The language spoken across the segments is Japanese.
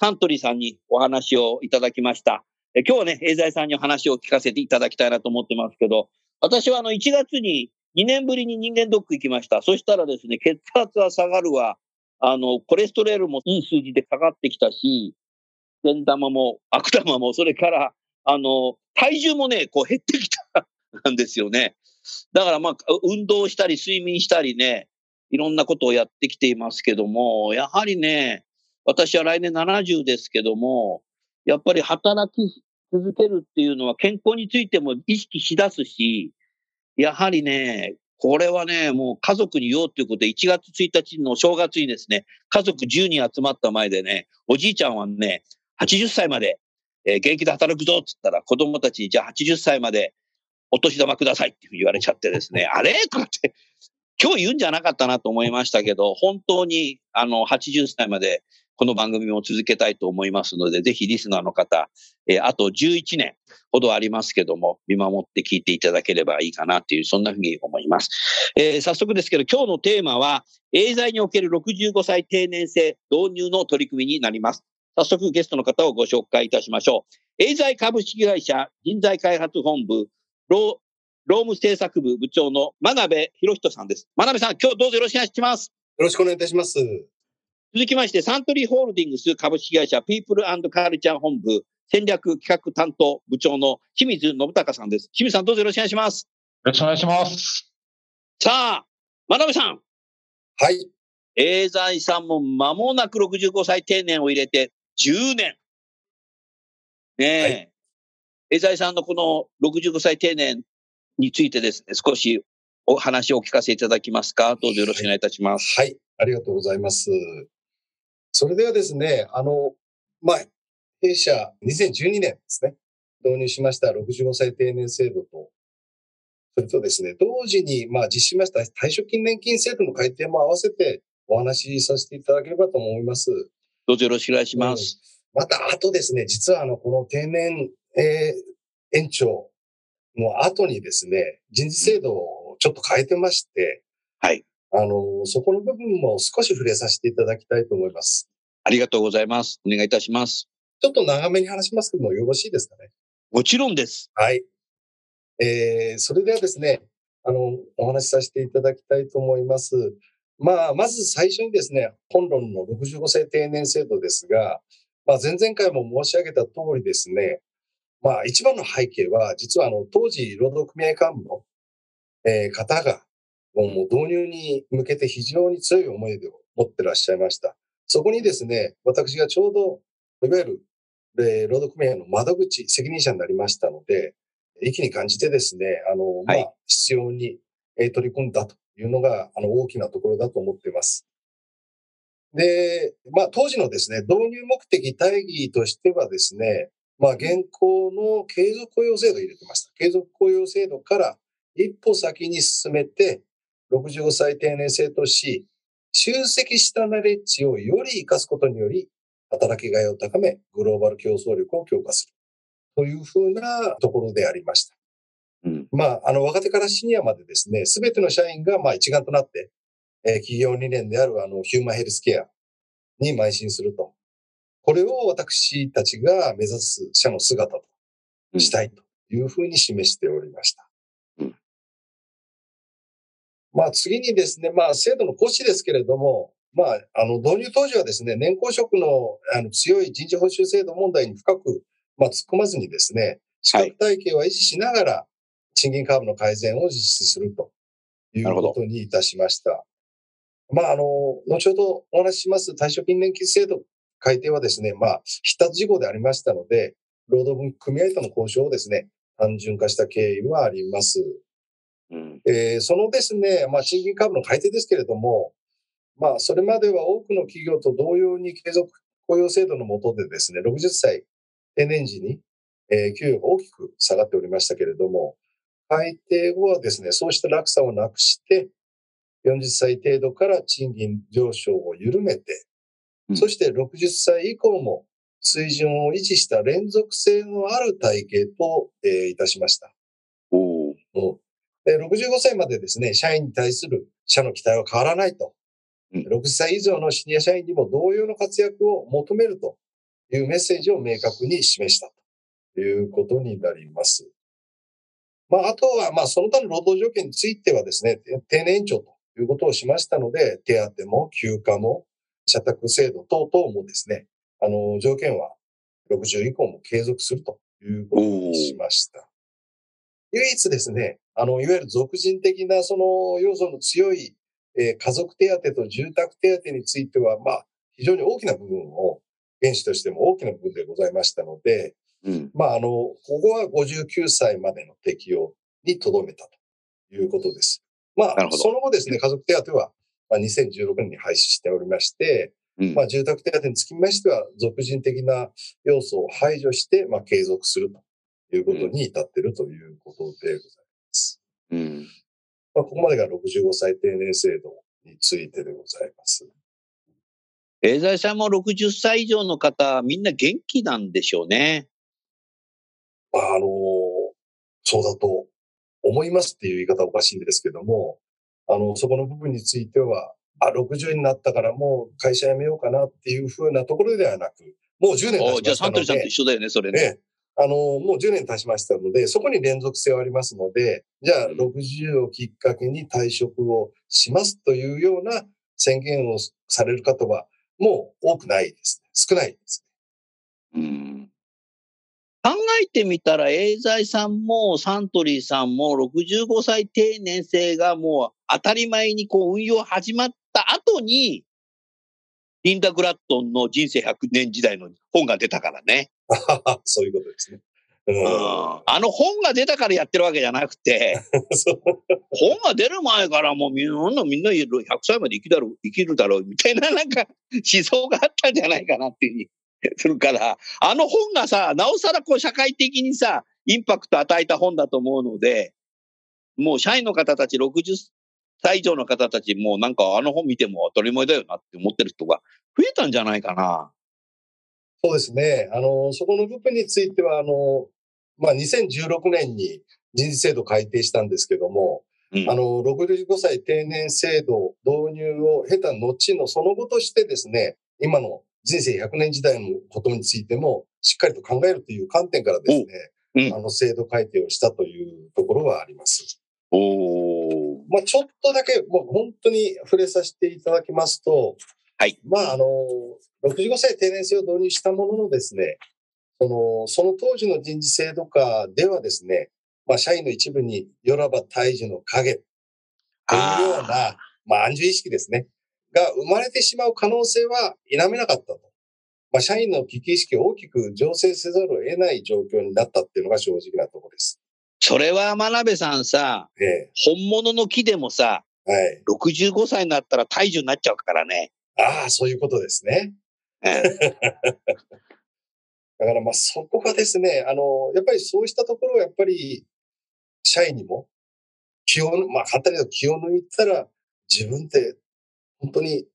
サントリーさんにお話をいただきました。え今日はね、エーザイさんにお話を聞かせていただきたいなと思ってますけど、私はあの1月に2年ぶりに人間ドック行きました。そしたらですね、血圧は下がるわ、あの、コレステロールもいい数字でかかってきたし、善玉も悪玉も、それから、あの、体重もね、こう減ってきた んですよね。だからまあ、運動したり睡眠したりね、いろんなことをやってきていますけども、やはりね、私は来年70ですけども、やっぱり働き続けるっていうのは健康についても意識しだすし、やはりね、これはね、もう家族に言おうということで、1月1日の正月にですね、家族10人集まった前でね、おじいちゃんはね、80歳まで、えー、現役で働くぞって言ったら、子供たちに、じゃあ80歳までお年玉くださいって言われちゃってですね、あれ？とかって、今日言うんじゃなかったなと思いましたけど、本当に、あの、80歳までこの番組も続けたいと思いますので、ぜひリスナーの方、えー、あと11年ほどありますけども、見守って聞いていただければいいかなという、そんなふうに思います。えー、早速ですけど、今日のテーマは、エーザイにおける65歳定年制導入の取り組みになります。早速ゲストの方をご紹介いたしましょう。エーザイ株式会社人材開発本部ローム政策部部長の真鍋博人さんです。真鍋さん、今日どうぞよろしくお願いします。よろしくお願いいたします。続きまして、サントリーホールディングス株式会社ピープルカルチャー本部戦略企画担当部長の清水信孝さんです。清水さんどうぞよろしくお願いします。よろしくお願いします。さあ、真鍋さん。はい。エーザイさんも間もなく65歳定年を入れて10年。ねえ。はい、エーザイさんのこの65歳定年についてですね、少しお話をお聞かせいただきますか？どうぞよろしくお願いいたします。はい、はい、ありがとうございます。それではですね、あの、まあ、弊社2012年ですね、導入しました65歳定年制度と、それとですね、同時に、まあ、実施しました退職金年金制度の改定も合わせてお話しさせていただければと思います。どうぞよろしくお願いします。うん、また、あとですね、実はあの、この定年、えー、延長の後にですね、人事制度をちょっと変えてまして、はい。あの、そこの部分も少し触れさせていただきたいと思います。ありがとうございます。お願いいたします。ちょっと長めに話しますけども、よろしいですかね？もちろんです。はい。えー、それではですね、あの、お話しさせていただきたいと思います。まあ、まず最初にですね、本論の65歳定年制度ですが、まあ、前々回も申し上げた通りですね、まあ、一番の背景は、実はあの、当時、労働組合幹部の、えー、方が、もう導入に向けて非常に強い思いを持ってらっしゃいました。そこにですね、私がちょうど、いわゆる、えー、労働組合の窓口、責任者になりましたので、一気に感じてですね、あの、まあ、必要に、えー、取り組んだというのが、あの、大きなところだと思っています。で、まあ、当時のですね、導入目的大義としてはですね、まあ、現行の継続雇用制度を入れてました。継続雇用制度から一歩先に進めて、65歳定年制とし、集積したナレッジをより活かすことにより、働きがいを高め、グローバル競争力を強化する。というふうなところでありました。うん、まあ、あの、若手からシニアまでですね、すべての社員が、まあ、一丸となって、えー、企業理念である、あの、ヒューマンヘルスケアに邁進すると。これを私たちが目指す社の姿としたいというふうに示しておりました。まあ次にですね、まあ制度の骨子ですけれども、まあ、あの、導入当時はですね、年功職のあの強い人事報酬制度問題に深く、まあ、突っ込まずにですね、資格体系は維持しながら、賃金カーブの改善を実施するということにいたしました。まあ、あの、後ほどお話しします退職金年金制度改定はですね、まあ、必達事項でありましたので、労働分組合との交渉をですね、単純化した経緯はあります。うん、えー、そのですね、まあ、賃金カーブの改定ですけれども、まあ、それまでは多くの企業と同様に継続雇用制度の下でですね、60歳定年時に、えー、給与が大きく下がっておりましたけれども、改定後はですね、そうした落差をなくして、40歳程度から賃金上昇を緩めて、うん、そして60歳以降も水準を維持した連続性のある体系と、えー、いたしました。おで65歳までですね、社員に対する社の期待は変わらないと。うん、60歳以上のシニア社員にも同様の活躍を求めるというメッセージを明確に示したということになります。まあ、あとは、まあ、その他の労働条件についてはですね、定年延長ということをしましたので、手当も休暇も社宅制度等々もですね、あの、条件は60以降も継続するということにしました。唯一ですね、あの、いわゆる俗人的なその要素の強い、えー、家族手当と住宅手当については、まあ、非常に大きな部分を、原資としても大きな部分でございましたので、うん、まあ、あの、ここは59歳までの適用にとどめたということです。まあ、その後ですね、家族手当は、まあ、2016年に廃止しておりまして、うん、まあ、住宅手当につきましては、俗人的な要素を排除して、まあ、継続するということに至っているということでございます。うん。まあ、ここまでが65歳定年制度についてでございます。エーさんも60歳以上の方、みんな元気なんでしょうね。あの、そうだと思いますっていう言い方はおかしいんですけども、あの、そこの部分については、あ、60になったからもう会社辞めようかなっていうふうなところではなく、もう10年経ちましたので。じゃあサントリーさんと一緒だよね、それね。ねあの、もう10年経ちましたので、そこに連続性はありますので、じゃあ60をきっかけに退職をしますというような宣言をされる方は、もう多くないですね。少ないですね。うん考えてみたら、エーザイさんもサントリーさんも65歳定年制がもう当たり前にこう運用始まった後に、リンダ・グラットンの人生100年時代の本が出たからね。そういうことですね。うん、あの本が出たからやってるわけじゃなくて、本が出る前からもうみんなみんな100歳まで生きだろう生きるだろうみたいななんか思想があったんじゃないかなっていうふうに するから、あの本がさ、なおさらこう社会的にさ、インパクト与えた本だと思うので、もう社員の方たち60歳以上の方たちもなんかあの本見ても当たり前だよなって思ってる人が増えたんじゃないかな。そうですね。あの、そこの部分については、あの、まあ、2016年に人事制度改定したんですけども、うん、あの、65歳定年制度導入を経た後のその後としてですね、今の人生100年時代のことについてもしっかりと考えるという観点からですね、うん、あの制度改定をしたというところはあります。おまあ、ちょっとだけ、もう本当に触れさせていただきますと、はい。まあ、あの、65歳定年制を導入したもののですね、その、その当時の人事制度下ではですね、まあ、社員の一部に、よらば大樹の影というような、まあ、安住意識ですね。が生まれてしまう可能性は否めなかったと。まあ、社員の危機意識を大きく醸成せざるを得ない状況になったっていうのが正直なところです。それは真鍋さんさ、ええ、本物の木でもさ、はい、65歳になったら大樹になっちゃうからね。ああ、そういうことですね。だからまあそこがですね、あの、やっぱりそうしたところをやっぱり社員にも気を、まあ簡単に言うと気を抜いたら自分って本当に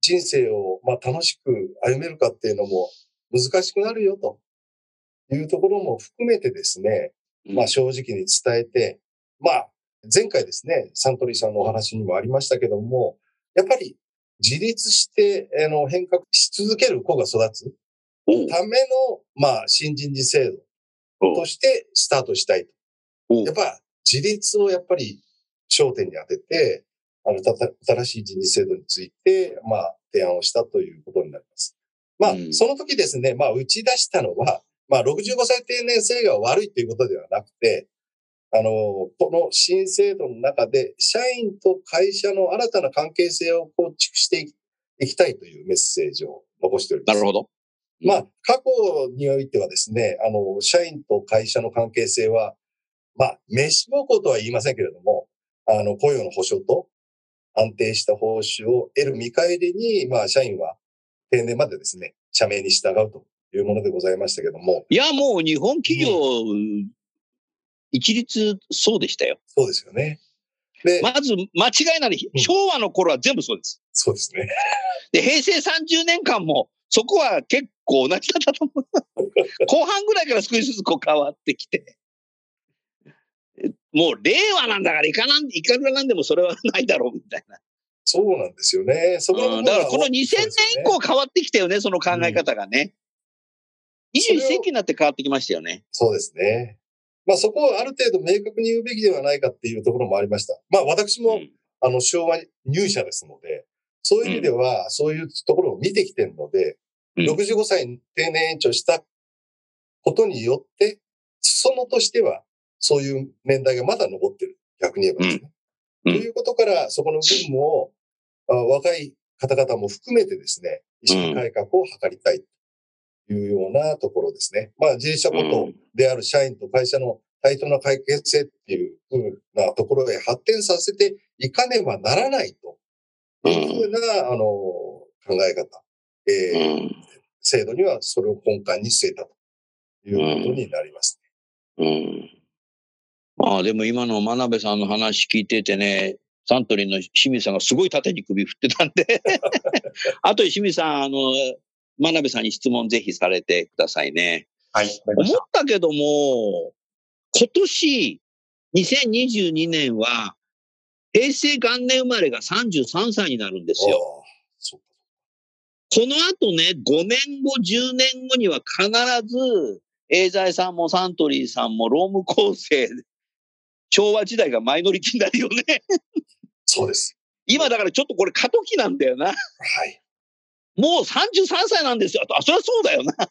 人生をまあ楽しく歩めるかっていうのも難しくなるよと。いうところも含めてですね、まあ正直に伝えて、まあ前回ですね、サントリーさんのお話にもありましたけども、やっぱり自立してあの変革し続ける子が育つための、まあ新人事制度としてスタートしたいと。やっぱ自立をやっぱり焦点に当てて、あの、新しい人事制度について、まあ、提案をしたということになります。まあ、うん、その時ですね、まあ、打ち出したのは、まあ、65歳定年制が悪いということではなくて、あの、この新制度の中で、社員と会社の新たな関係性を構築していきたいというメッセージを残しております。なるほど。まあ、過去においてはですね、あの、社員と会社の関係性は、まあ、飯奉公とは言いませんけれども、あの、雇用の保障と安定した報酬を得る見返りに、まあ、社員は定年までですね、社名に従うというものでございましたけども。いや、もう日本企業、一律そうでしたよ。そうですよね。で、まず間違いなり、昭和の頃は全部そうです。そうですね。で、平成30年間も、そこは結構同じだったと思う。後半ぐらいから少しずつこう変わってきて。もう令和なんだからいかなん、いかがなんでもそれはないだろうみたいな。そうなんですよね。そこ、うん、だからこの2000年以降変わってきたよね、その考え方がね。うん、21世紀になって変わってきましたよね。そうですね。まあそこをある程度明確に言うべきではないかっていうところもありました。まあ私も、うん、あの昭和入社ですので、そういう意味ではそういうところを見てきてるので、うん、65歳定年延長したことによって、裾野としてはそういう年代がまだ残ってる。逆に言えばですね。ということから、そこの部分を若い方々も含めてですね、意識改革を図りたいというようなところですね。まあ、自営者ことである社員と会社の対等な解決性っていうふうなところへ発展させていかねばならないというふうな、あの、考え方。えー、制度にはそれを根幹に据えたということになりますね。うんまあでも今の真鍋さんの話聞いててね、サントリーの清水さんがすごい縦に首振ってたんで あと清水さん、あの、真鍋さんに質問ぜひされてくださいね。はい。思ったけども、今年、2022年は、平成元年生まれが33歳になるんですよ。この後ね、5年後、10年後には必ず、エーザイさんもサントリーさんもローム構成昭和時代がマイノリティになるよねそうです。今だからちょっとこれ過渡期なんだよな。はい。もう33歳なんですよ。あ、そりゃそうだよな。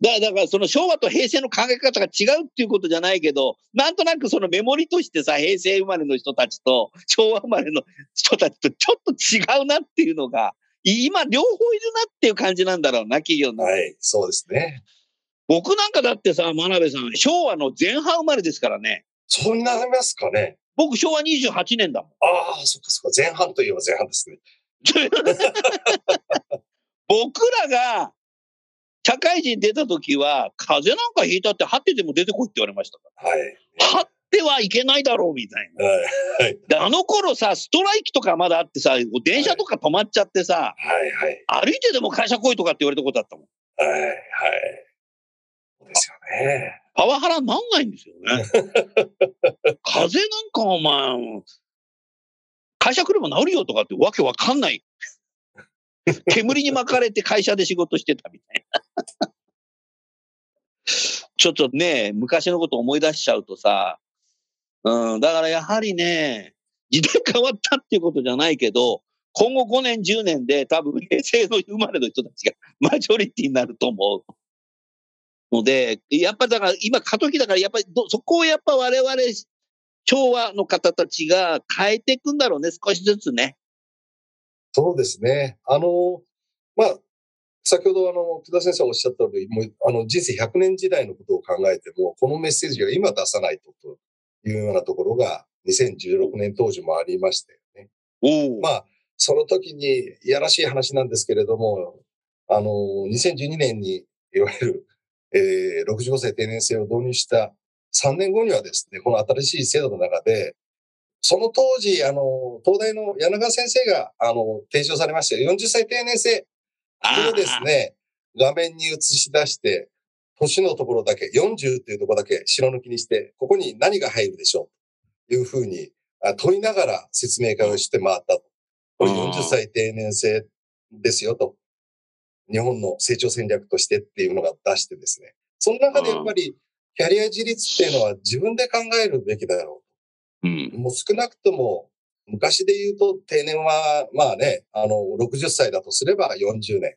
だだからその昭和と平成の考え方が違うっていうことじゃないけど、なんとなくそのメモリとしてさ、平成生まれの人たちと昭和生まれの人たちとちょっと違うなっていうのが、今両方いるなっていう感じなんだろうな、企業の。はい、そうですね。僕なんかだってさ、真鍋さん、昭和の前半生まれですからね。そうなりますかね。僕、昭和28年だもん。ああ、そっかそっか。前半といえば前半ですね。僕らが、社会人出た時は、風邪なんかひいたって、張ってても出てこいって言われましたから。はい。張ってはいけないだろう、みたいな。はい。はい、で、あの頃さ、ストライキとかまだあってさ、電車とか止まっちゃってさ、はいはい。歩いてでも会社来いとかって言われたことあったもん。はいはい。ですよね。パワハラなんないんですよね。風邪なんかお前、会社来れば治るよとかってわけわかんない。煙に巻かれて会社で仕事してたみたいな。ちょっとね、昔のこと思い出しちゃうとさ、うん、だからやはりね、時代変わったっていうことじゃないけど、今後5年、10年で多分平成の生まれの人たちが マジョリティになると思う。ので、やっぱだから今過渡期だからやっぱりそこをやっぱ我々昭和の方たちが変えていくんだろうね、少しずつね。そうですね。あの、まあ、先ほどあの、福田先生おっしゃった通り、もうあの人生100年時代のことを考えても、このメッセージが今出さないとというようなところが2016年当時もありましたよね。まあ、その時にいやらしい話なんですけれども、あの、2012年にいわゆるえー、65歳定年制を導入した3年後にはですね、この新しい制度の中で、その当時、あの、東大の柳川先生が、あの、提唱されました40歳定年制。これをですね、画面に映し出して、年のところだけ、40っていうところだけ白抜きにして、ここに何が入るでしょうというふうに問いながら説明会をして回ったと。これ40歳定年制ですよと。日本の成長戦略としてっていうのが出してですね。その中でやっぱり、キャリア自立っていうのは自分で考えるべきだろう。うん、もう少なくとも、昔で言うと定年は、まあね、あの、60歳だとすれば40年。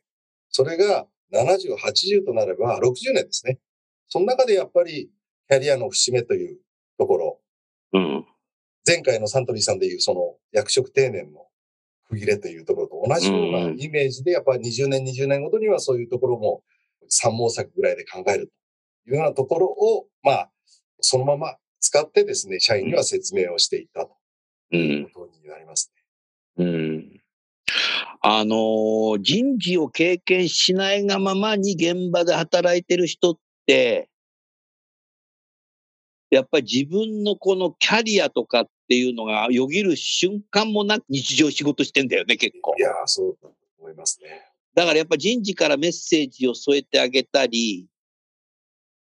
それが70、80となれば60年ですね。その中でやっぱりキャリアの節目というところ、うん。前回のサントリーさんでいうその役職定年の区切れというところと同じようなイメージで、やっぱり20年、20年ごとにはそういうところも三毛作ぐらいで考えるというようなところを、まあ、そのまま使ってですね、社員には説明をしていったとう。いうんことになりますね。うん。あのー人事を経験しないがままに現場で働いてる人って、やっぱり自分のこのキャリアとかっていうのがよぎる瞬間もなく日常仕事してんだよね、結構い。やー、そうだと思いますね。だからやっぱ人事からメッセージを添えてあげたり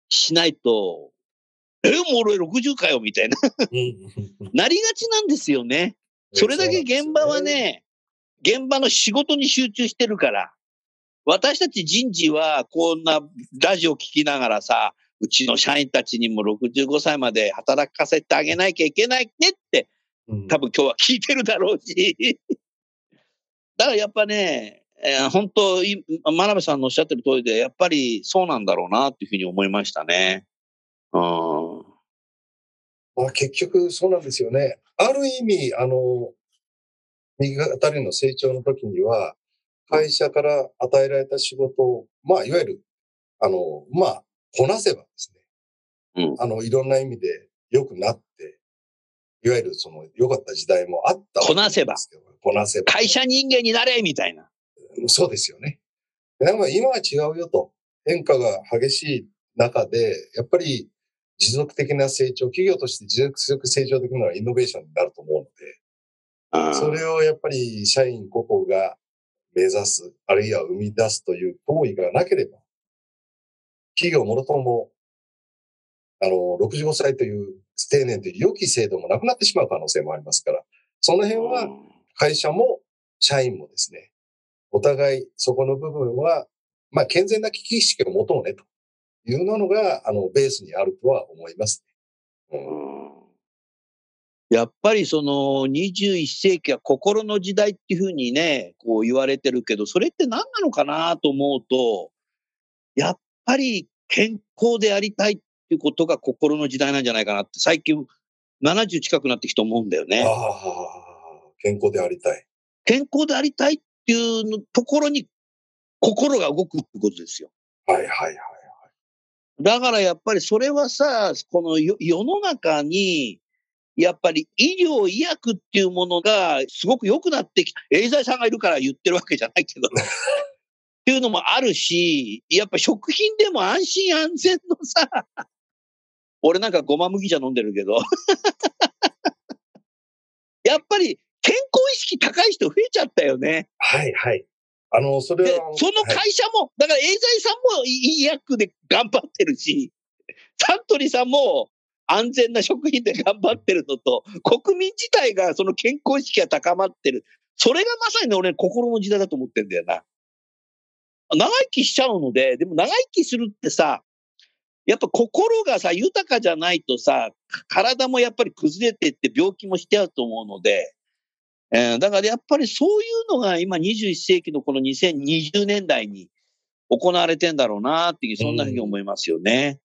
しないと、え、もう俺60かよみたいな、なりがちなんですよね。それだけ現場はね、現場の仕事に集中してるから。私たち人事はこんなラジオ聞きながらさ、うちの社員たちにも65歳まで働かせてあげなきゃいけないねってうん多分今日は聞いてるだろうし。だからやっぱね、えー本当、い真鍋さんのおっしゃってる通りで、やっぱりそうなんだろうなっていうふうに思いましたね。うん。まあ、結局そうなんですよね。ある意味、あの、右肩りの成長の時には、会社から与えられた仕事を、まあ、いわゆる、あの、まあ、こなせばですね、うんあの、いろんな意味で良くなって、いわゆるその良かった時代もあったわけこなせば。こなせば。会社人間になれみたいな。そうですよね。でも今は違うよと。変化が激しい中で、やっぱり持続的な成長、企業として持続成長できるのはイノベーションになると思うので、うんそれをやっぱり社員個々が目指す、あるいは生み出すという行為がなければ、企業もろとも、あの、65歳という定年という良き制度もなくなってしまう可能性もありますから、その辺は会社も社員もですね、お互いそこの部分は、まあ、健全な危機意識を持とうねというのが、あの、ベースにあるとは思いますね。やっぱりその21世紀は心の時代っていうふうにね、こう言われてるけど、それって何なのかなと思うと、やっぱり健康でありたいっていうことが心の時代なんじゃないかなって最近70近くなってきて思うんだよね。ああ、健康でありたい。健康でありたいっていうのところに心が動くってことですよ。はいはいはい。だからやっぱりそれはさ、この世世の中に、やっぱり医療、医薬っていうものがすごく良くなってきた。エイザイさんがいるから言ってるわけじゃないけど。っていうのもあるし、やっぱ食品でも安心安全のさ、俺なんかごま麦茶飲んでるけど、やっぱり健康意識高い人増えちゃったよね。はいはい。あの、それでは、、そのはい会社も、だからエイザイさんも医薬で頑張ってるし、サントリーさんも安全な食品で頑張ってるのと、国民自体がその健康意識が高まってる。それがまさにね俺、心の時代だと思ってんだよな。長生きしちゃうので、でも長生きするってさ、やっぱ心がさ、豊かじゃないとさ、体もやっぱり崩れてって病気もしちゃうと思うので、えーだからやっぱりそういうのが今21世紀のこの2020年代に行われてんだろうなっていう、そんなふうに思いますよね。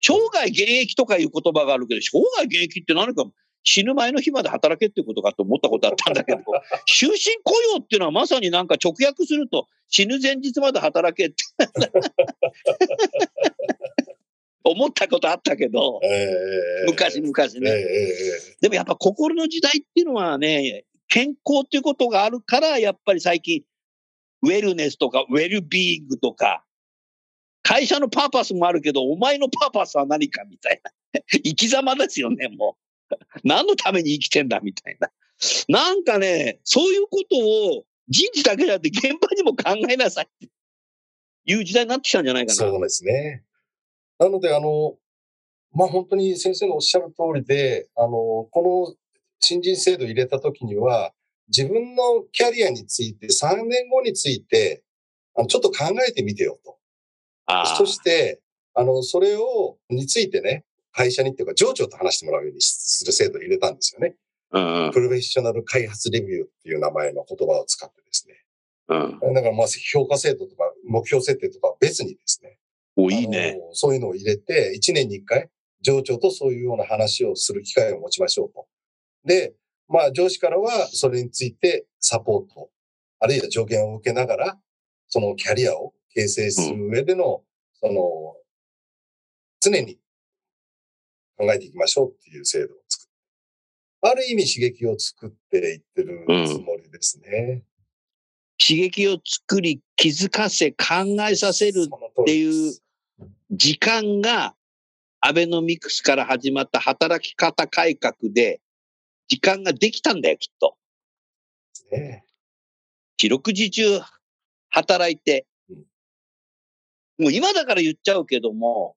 生涯現役とかいう言葉があるけど、生涯現役って何か死ぬ前の日まで働けっていうことかと思ったことあったんだけど、終身雇用っていうのはまさになんか直訳すると死ぬ前日まで働けって 思ったことあったけど、ええ昔々ええね。えでもやっぱ心の時代っていうのはね、健康っていうことがあるから、やっぱり最近、ウェルネスとか、ウェルビーイングとか、会社のパーパスもあるけど、お前のパーパスは何かみたいな。生き様ですよね、もう。何のために生きてんだみたいな。なんかね、そういうことを人事だけじゃなくて現場にも考えなさいっていう時代になってきたんじゃないかな。そうですね。なので、あの、まあ、本当に先生のおっしゃる通りで、あの、この新人制度を入れたときには、自分のキャリアについて、3年後について、あのちょっと考えてみてよと。あそして、あの、それを、についてね、会社にっていうか、上長と話してもらうようにする制度を入れたんですよね。あ、うんうんプロフェッショナル開発レビューっていう名前の言葉を使ってですね。うん。だからまあ評価制度とか目標設定とかは別にですね。お、いいね。そういうのを入れて、1年に1回、上長とそういうような話をする機会を持ちましょうと。で、まあ上司からはそれについてサポート、あるいは助言を受けながら、そのキャリアを形成する上での、その、常に考えていきましょうっていう制度を作って、ある意味刺激を作っていってるつもりですね。刺激を作り、気づかせ、考えさせるっていうす時間が、アベノミクスから始まった働き方改革で、時間ができたんだよ、きっと。ね。四六時中働いてうん。もう今だから言っちゃうけども、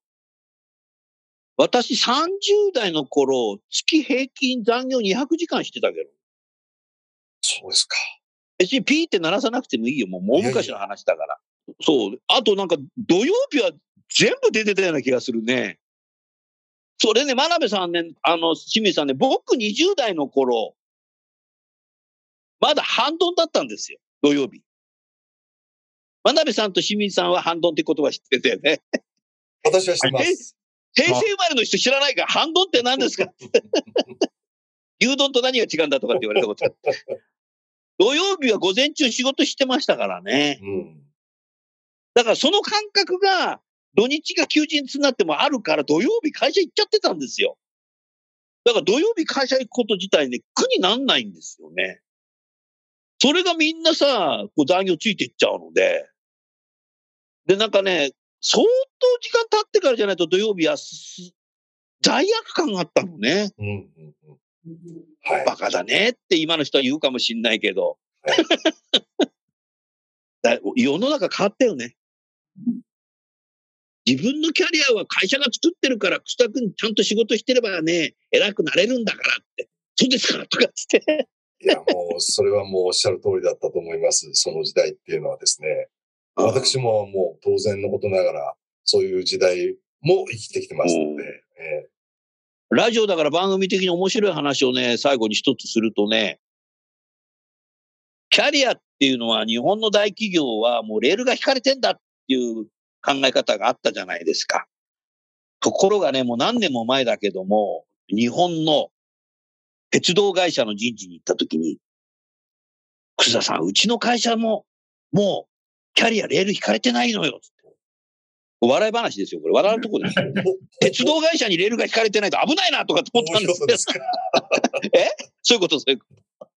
私30代の頃、月平均残業200時間してたけど、そうですか。別にピーって鳴らさなくてもいいよ。もう大昔の話だから。そう。あとなんか土曜日は全部出てたような気がするね。それね、真鍋さんね、あの、清水さんね、僕20代の頃、まだ半ドンだったんですよ。土曜日。真鍋さんと清水さんは半ドンって言葉知ってたよね。私はしてます。平成生まれの人知らないから、半ドンって何ですか？牛丼と何が違うんだとかって言われたことあって。土曜日は午前中仕事してましたからね。うん。だからその感覚が土日が休日になってもあるから土曜日会社行っちゃってたんですよ。だから土曜日会社行くこと自体ね、苦になんないんですよね。それがみんなさ、こう残業ついていっちゃうので。で、なんかね、相当時間経ってからじゃないと土曜日はす罪悪感があったのね。うんうんうんはい。バカだねって今の人は言うかもしんないけどはい。だ世の中変わったよね。自分のキャリアは会社が作ってるから、楠田君ちゃんと仕事してればね、偉くなれるんだからって。そうですか？とかっつって。いや、もう、それはもうおっしゃる通りだったと思います。その時代っていうのはですね。私ももう当然のことながら、そういう時代も生きてきてますので、えラジオだから番組的に面白い話をね、最後に一つするとね、キャリアっていうのは日本の大企業はもうレールが引かれてんだっていう考え方があったじゃないですか。ところがね、もう何年も前だけども、日本の鉄道会社の人事に行った時に、楠田さん、うちの会社ももうキャリアレール引かれてないのよ。つって笑い話ですよ、これ。笑うとこです鉄道会社にレールが引かれてないと危ないなとかって思ったんですよそういうことで。すか。そういうこと、そういうこと。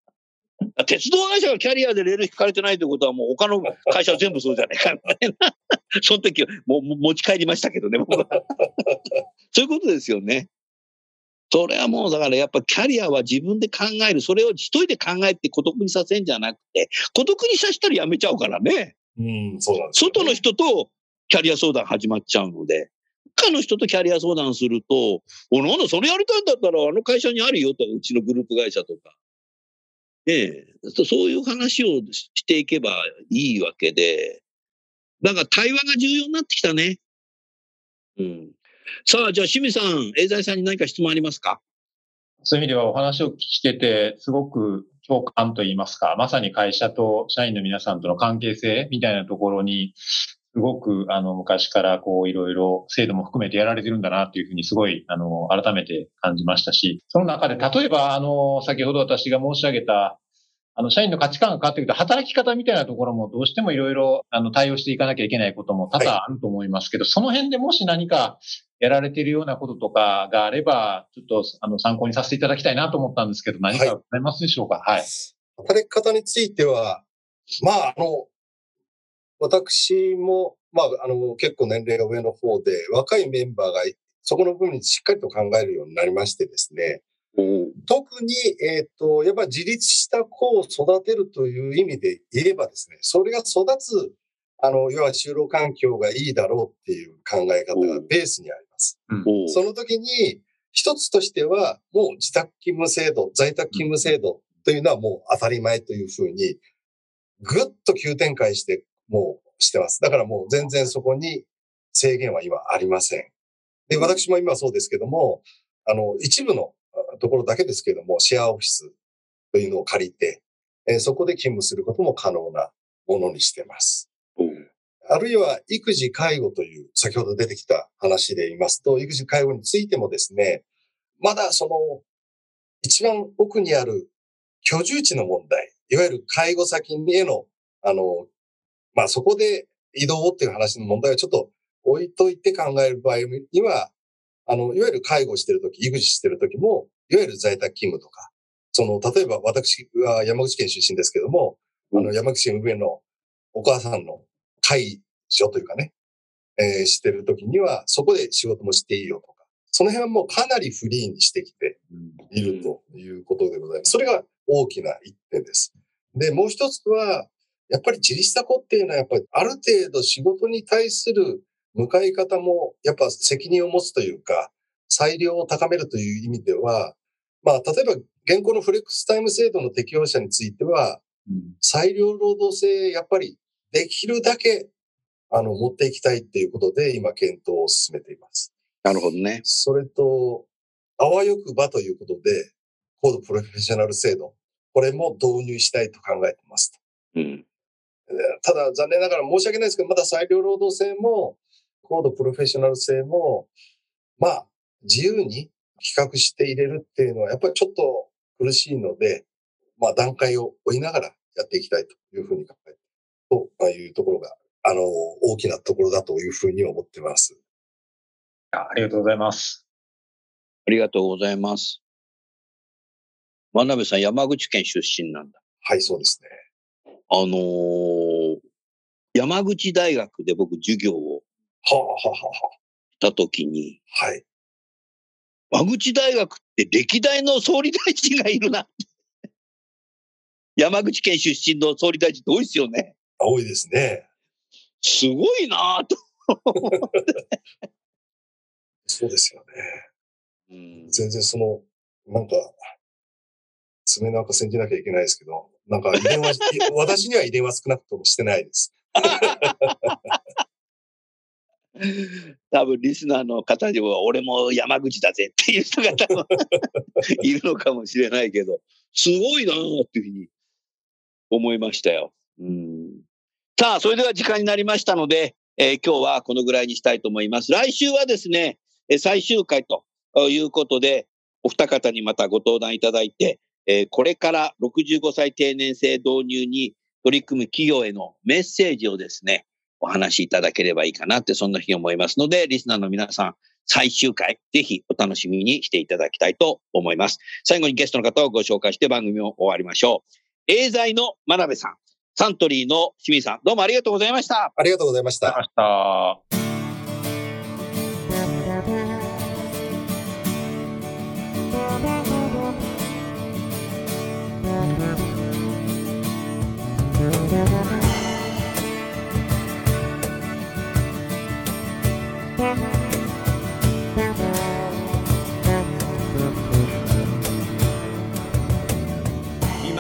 鉄道会社がキャリアでレール引かれてないということはもう他の会社は全部そうじゃないかみたいな。その時はもう持ち帰りましたけどね、僕は そういうことですよね。それはもうだからやっぱキャリアは自分で考える。それを一人で考えて孤独にさせんじゃなくて、孤独にさせたらやめちゃうからね。うん、そうなんです、外の人とキャリア相談始まっちゃうので、他の人とキャリア相談すると、お、なんだ、それやりたいんだったら、あの会社にあるよと、うちのグループ会社とか。ええ、そういう話をしていけばいいわけで、だから対話が重要になってきたね。うん。さあ、じゃあ、清水さん、永在さんに何か質問ありますか？そういう意味ではお話を聞けて、すごく共感といいますか、まさに会社と社員の皆さんとの関係性みたいなところに、すごく、あの、昔からこう、いろいろ制度も含めてやられてるんだなっていうふうにすごい、あの、改めて感じましたし、その中で、例えば、あの、先ほど私が申し上げた、あの、社員の価値観が変わってくると、働き方みたいなところもどうしてもいろいろ、あの、対応していかなきゃいけないことも多々あると思いますけど、その辺でもし何かやられているようなこととかがあれば、ちょっと、あの、参考にさせていただきたいなと思ったんですけど、何かございますでしょうか？はい。働き方については、まあ、あの、私も、まあ、あの、結構年齢が上の方で、若いメンバーがそこの部分にしっかりと考えるようになりましてですね、特に、えっ、と、やっぱり自立した子を育てるという意味で言えばですね、それが育つ、あの、要は就労環境がいいだろうっていう考え方がベースにあります。その時に、一つとしては、もう自宅勤務制度、在宅勤務制度というのはもう当たり前というふうに、ぐっと急展開して、もうしてます。だからもう全然そこに制限は今ありません。で、私も今そうですけども、あの、一部のあところだけですけども、シェアオフィスというのを借りて、えーそこで勤務することも可能な、ものにしてます。あるいは育児介護という先ほど出てきた話で言いますと、育児介護についてもですね、まだその一番奥にある居住地の問題、いわゆる介護先への、あの、まあ、そこで移動っていう話の問題はちょっと置いといて考える場合には、あの、いわゆる介護してるとき、育児してるときも、いわゆる在宅勤務とか、その、例えば私は山口県出身ですけども、あの、山口県上のお母さんの介助というかね、えー、してるときには、そこで仕事もしていいよとか、その辺はもうかなりフリーにしてきているということでございます。それが大きな一点です。で、もう一つは、やっぱり自立した子っていうのは、やっぱりある程度仕事に対する向かい方も、やっぱ責任を持つというか、裁量を高めるという意味では、まあ、例えば現行のフレックスタイム制度の適用者については、裁量労働制、やっぱりできるだけ、あの、持っていきたいっていうことで、今、検討を進めています。なるほどね。それと、あわよくばということで、コードプロフェッショナル制度、これも導入したいと考えてますうん、ただ、残念ながら申し訳ないですけど、まだ裁量労働制も、コードプロフェッショナル制も、まあ、自由に比較して入れるっていうのは、やっぱりちょっと苦しいので、まあ、段階を追いながらやっていきたいというふうに考えて、というところが、あの、大きなところだというふうに思ってます。ありがとうございます。ありがとうございます。真鍋さん、山口県出身なんだ。はい、そうですね。あのー、山口大学で僕授業をはあ、はあはあ、したときに、はい。山口大学って歴代の総理大臣がいるな。山口県出身の総理大臣って多いですよね。多いですね。すごいなと。そうですよね。うん、全然その、なんか、爪の赤煎じなきゃいけないですけど、なんか遺伝は、私には遺伝は少なくともしてないです。多分リスナーの方には俺も山口だぜっていう人が多分 いるのかもしれないけど、すごいなっていうふうに思いましたよ。うん、さあ、それでは時間になりましたので、えー、今日はこのぐらいにしたいと思います。来週はですね、最終回ということで、お二方にまたご登壇いただいて、えー、これから65歳定年制導入に取り組む企業へのメッセージをですね、お話しいただければいいかなって、そんな日思いますので、リスナーの皆さん、最終回、ぜひお楽しみにしていただきたいと思います。最後にゲストの方をご紹介して番組を終わりましょう。エーザイの真鍋さん、サントリーの清水さん、どうもありがとうございました。ありがとうございました。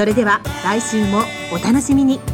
それでは来週もお楽しみに。